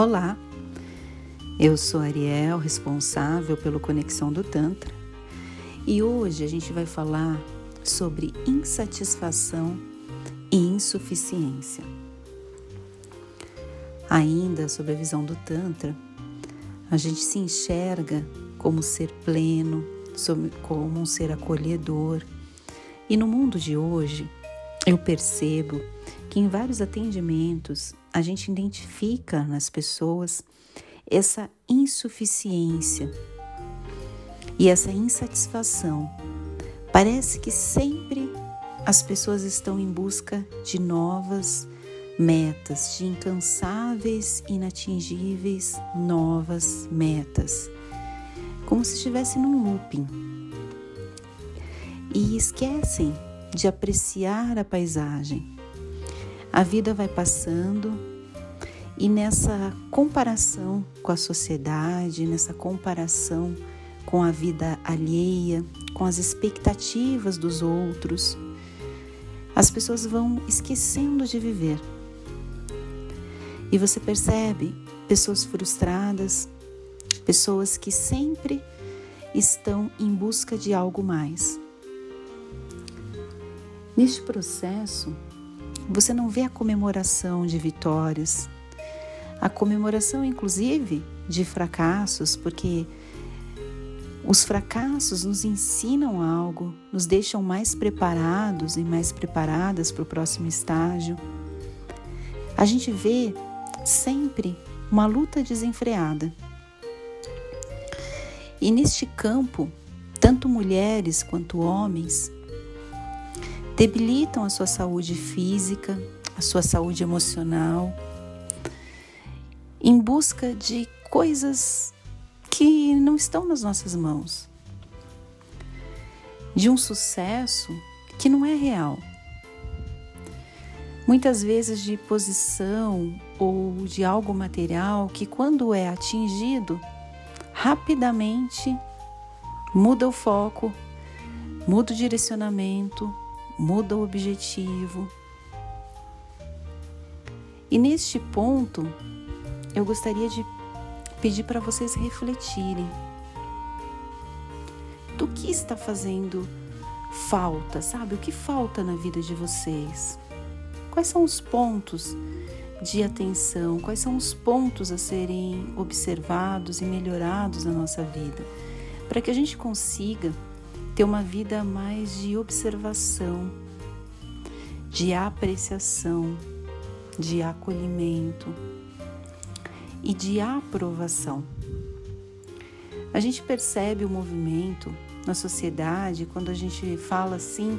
Olá, eu sou Ariel, responsável pelo Conexão do Tantra, e hoje a gente vai falar sobre insatisfação e insuficiência. Ainda sob a visão do Tantra, a gente se enxerga como ser pleno, como um ser acolhedor, e no mundo de hoje eu percebo que em vários atendimentos a gente identifica nas pessoas essa insuficiência e essa insatisfação. Parece que sempre as pessoas estão em busca de novas metas, de incansáveis, inatingíveis novas metas, como se estivesse num looping. E esquecem de apreciar a paisagem, a vida vai passando e nessa comparação com a sociedade, nessa comparação com a vida alheia, com as expectativas dos outros, as pessoas vão esquecendo de viver. E você percebe pessoas frustradas, pessoas que sempre estão em busca de algo mais. Neste processo, você não vê a comemoração de vitórias, a comemoração, inclusive, de fracassos, porque os fracassos nos ensinam algo, nos deixam mais preparados e mais preparadas para o próximo estágio. A gente vê sempre uma luta desenfreada. E neste campo, tanto mulheres quanto homens debilitam a sua saúde física, a sua saúde emocional, em busca de coisas que não estão nas nossas mãos, de um sucesso que não é real. Muitas vezes de posição ou de algo material que, quando é atingido, rapidamente muda o foco, muda o direcionamento, muda o objetivo. E neste ponto, eu gostaria de pedir para vocês refletirem. Do que está fazendo falta, sabe? O que falta na vida de vocês? Quais são os pontos de atenção? Quais são os pontos a serem observados e melhorados na nossa vida? Para que a gente consiga ter uma vida mais de observação, de apreciação, de acolhimento e de aprovação. A gente percebe o movimento na sociedade quando a gente fala assim,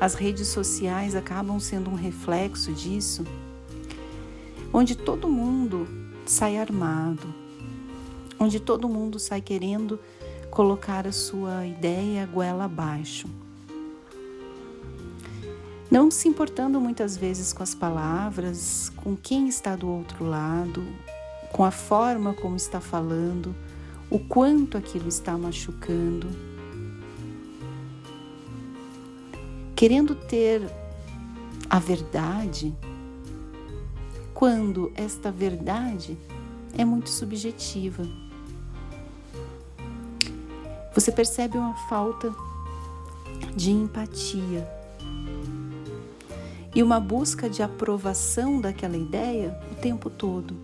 as redes sociais acabam sendo um reflexo disso, onde todo mundo sai armado, onde todo mundo sai querendo colocar a sua ideia goela abaixo. Não se importando muitas vezes com as palavras, com quem está do outro lado, com a forma como está falando, o quanto aquilo está machucando. Querendo ter a verdade, quando esta verdade é muito subjetiva. Você percebe uma falta de empatia e uma busca de aprovação daquela ideia o tempo todo.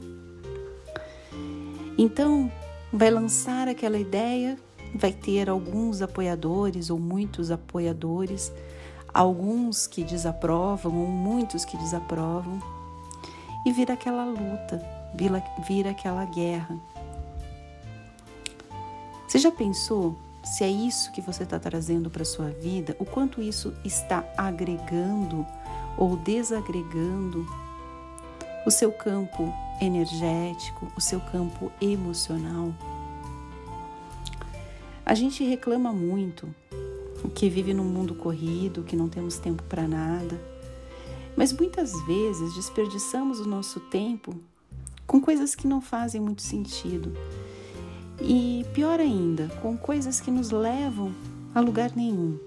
Então, vai lançar aquela ideia, vai ter alguns apoiadores ou muitos apoiadores, alguns que desaprovam ou muitos que desaprovam, e vira aquela luta, vira, vira aquela guerra você já pensou se é isso que você está trazendo para a sua vida? O quanto isso está agregando ou desagregando o seu campo energético, o seu campo emocional? A gente reclama muito que vive num mundo corrido, que não temos tempo para nada, mas muitas vezes desperdiçamos o nosso tempo com coisas que não fazem muito sentido e pior ainda, com coisas que nos levam a lugar nenhum.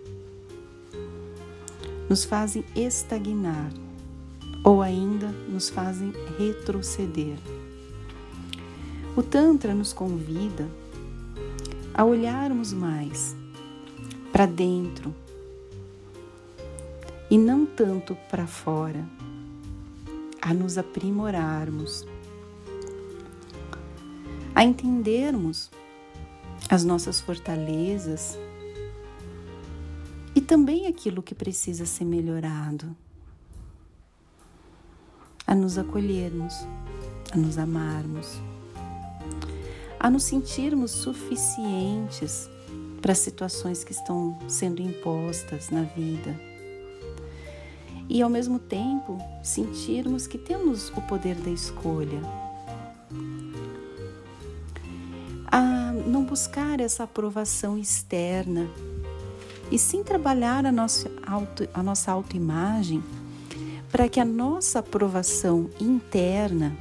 Nos fazem estagnar ou ainda nos fazem retroceder. O Tantra nos convida a olharmos mais para dentro e não tanto para fora, a nos aprimorarmos, a entendermos as nossas fortalezas e também aquilo que precisa ser melhorado, a nos acolhermos, a nos amarmos a nos sentirmos suficientes para as situações que estão sendo impostas na vida. E ao mesmo tempo sentirmos que temos o poder da escolha. Buscar essa aprovação externa e sim trabalhar a nossa, auto, a nossa autoimagem para que a nossa aprovação interna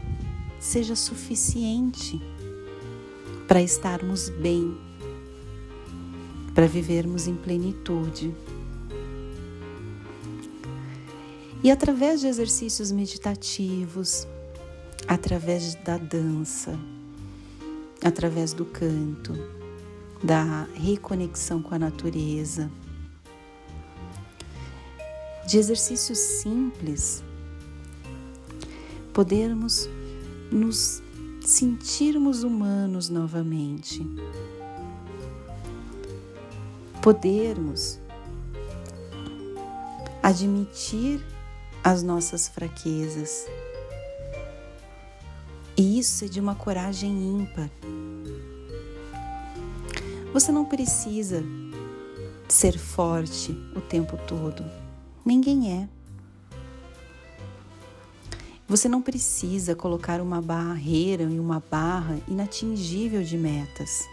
seja suficiente para estarmos bem, para vivermos em plenitude. E através de exercícios meditativos, através da dança, através do canto, da reconexão com a natureza, de exercícios simples, podermos nos sentirmos humanos novamente, podermos admitir as nossas fraquezas. E isso é de uma coragem ímpar. Você não precisa ser forte o tempo todo. Ninguém é. Você não precisa colocar uma barreira e uma barra inatingível de metas.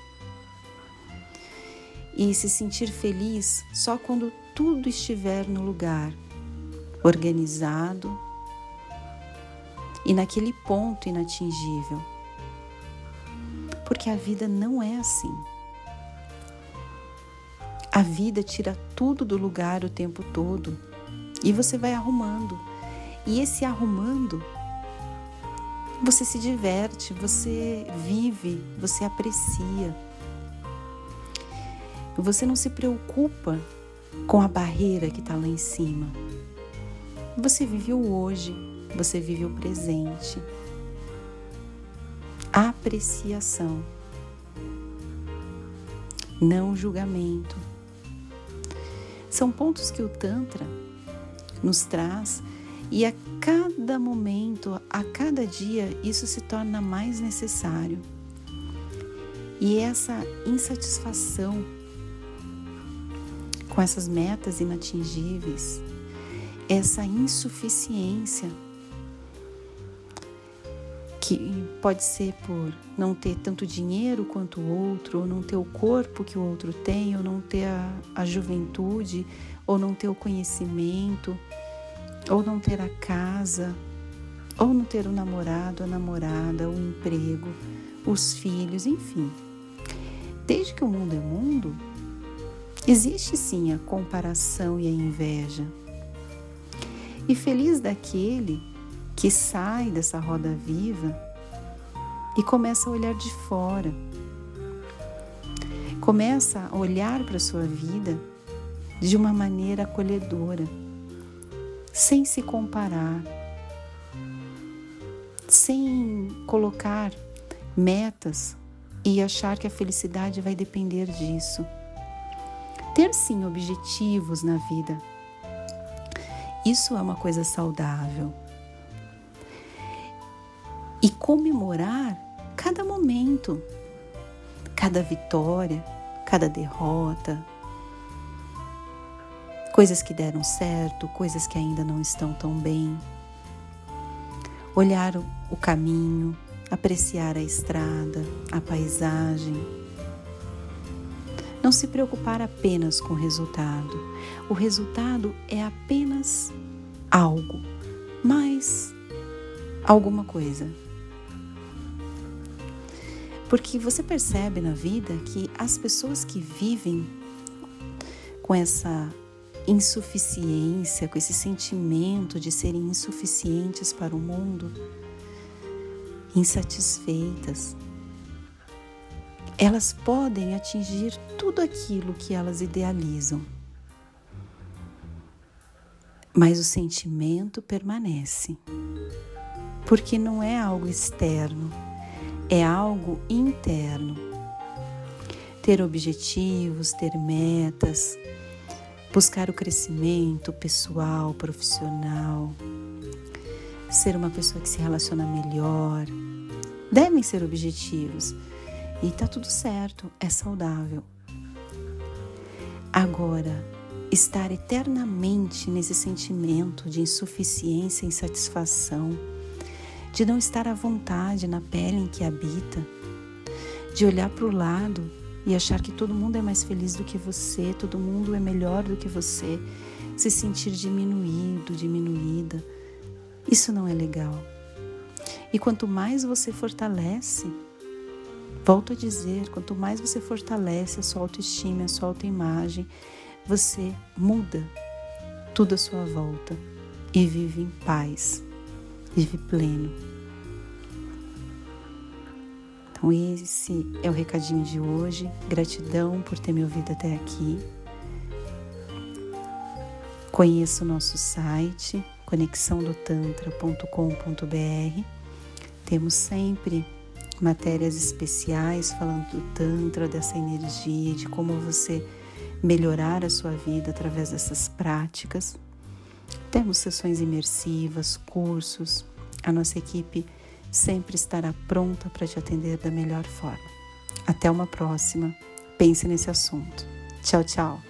E se sentir feliz só quando tudo estiver no lugar, organizado e naquele ponto inatingível. Porque a vida não é assim. A vida tira tudo do lugar o tempo todo e você vai arrumando e esse arrumando, você se diverte, você vive, você aprecia. Você não se preocupa com a barreira que está lá em cima. Você vive o hoje, você vive o presente. Apreciação, não julgamento. São pontos que o Tantra nos traz e a cada momento, a cada dia, isso se torna mais necessário. E essa insatisfação com essas metas inatingíveis, essa insuficiência, que pode ser por não ter tanto dinheiro quanto o outro, ou não ter o corpo que o outro tem, ou não ter a, a juventude, ou não ter o conhecimento ou não ter a casa, ou não ter o namorado, a namorada, o emprego, os filhos, enfim. Desde que o mundo é mundo, existe sim a comparação e a inveja. E feliz daquele que sai dessa roda viva e começa a olhar de fora. Começa a olhar para a sua vida de uma maneira acolhedora sem se comparar, sem colocar metas e achar que a felicidade vai depender disso. Ter sim objetivos na vida. Isso é uma coisa saudável. E comemorar cada momento, cada vitória, cada derrota, coisas que deram certo, coisas que ainda não estão tão bem. Olhar o caminho, apreciar a estrada, a paisagem. Não se preocupar apenas com o resultado. O resultado é apenas algo, mais alguma coisa. Porque você percebe na vida que as pessoas que vivem com essa insuficiência, com esse sentimento de serem insuficientes para o mundo, insatisfeitas, elas podem atingir tudo aquilo que elas idealizam. Mas o sentimento permanece, porque não é algo externo, é algo interno. Ter objetivos, ter metas, buscar o crescimento pessoal, profissional, ser uma pessoa que se relaciona melhor, devem ser objetivos. E tá tudo certo, é saudável. Agora, estar eternamente nesse sentimento de insuficiência e insatisfação, de não estar à vontade na pele em que habita, de olhar para o lado e achar que todo mundo é mais feliz do que você, todo mundo é melhor do que você, se sentir diminuído, diminuída. Isso não é legal. E quanto mais você fortalece, volto a dizer, quanto mais você fortalece a sua autoestima, a sua autoimagem, você muda tudo à sua volta e vive em paz, vive pleno. Então, esse é o recadinho de hoje. Gratidão por ter me ouvido até aqui. Conheça o nosso site conexãodotantra.com.br. Temos sempre matérias especiais falando do Tantra, dessa energia, de como você melhorar a sua vida através dessas práticas. Temos sessões imersivas, cursos. A nossa equipe sempre estará pronta para te atender da melhor forma. Até uma próxima. Pense nesse assunto. Tchau, tchau.